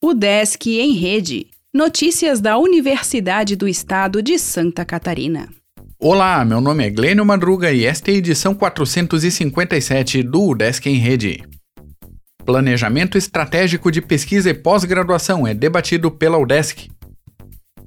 O Desk em Rede. Notícias da Universidade do Estado de Santa Catarina. Olá, meu nome é Glênio Madruga e esta é a edição 457 do Desk em Rede. Planejamento estratégico de pesquisa e pós-graduação é debatido pela UDESC.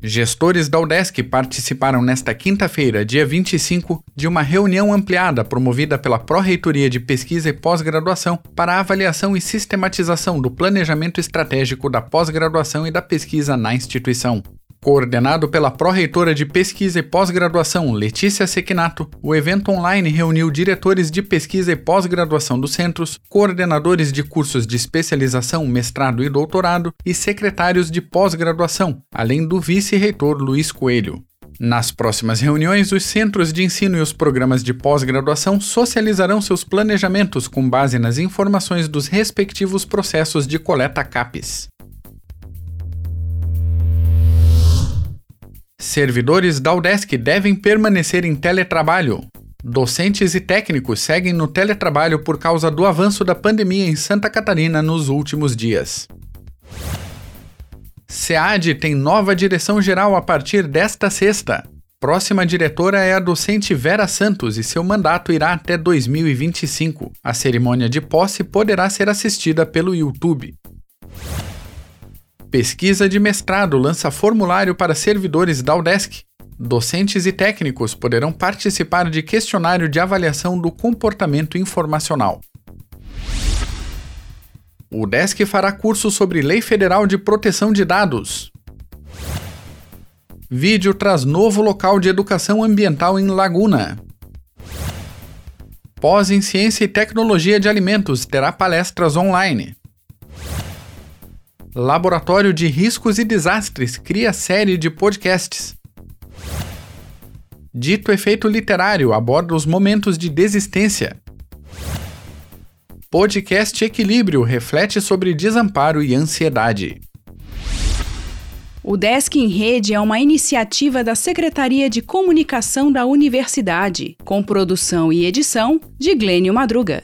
Gestores da UDESC participaram nesta quinta-feira, dia 25, de uma reunião ampliada promovida pela Pró-Reitoria de Pesquisa e Pós-Graduação para avaliação e sistematização do planejamento estratégico da pós-graduação e da pesquisa na instituição. Coordenado pela pró-reitora de pesquisa e pós-graduação Letícia Sequinato, o evento online reuniu diretores de pesquisa e pós-graduação dos centros, coordenadores de cursos de especialização, mestrado e doutorado e secretários de pós-graduação, além do vice-reitor Luiz Coelho. Nas próximas reuniões, os centros de ensino e os programas de pós-graduação socializarão seus planejamentos com base nas informações dos respectivos processos de coleta CAPES. Servidores da UDESC devem permanecer em teletrabalho. Docentes e técnicos seguem no teletrabalho por causa do avanço da pandemia em Santa Catarina nos últimos dias. SEAD tem nova direção geral a partir desta sexta. Próxima diretora é a docente Vera Santos e seu mandato irá até 2025. A cerimônia de posse poderá ser assistida pelo YouTube. Pesquisa de mestrado lança formulário para servidores da UDESC. Docentes e técnicos poderão participar de questionário de avaliação do comportamento informacional. O UDESC fará curso sobre Lei Federal de Proteção de Dados. Vídeo traz novo local de educação ambiental em Laguna. Pós em Ciência e Tecnologia de Alimentos terá palestras online. Laboratório de Riscos e Desastres cria série de podcasts. Dito efeito literário aborda os momentos de desistência. Podcast Equilíbrio reflete sobre desamparo e ansiedade. O Desk em Rede é uma iniciativa da Secretaria de Comunicação da Universidade, com produção e edição de Glênio Madruga.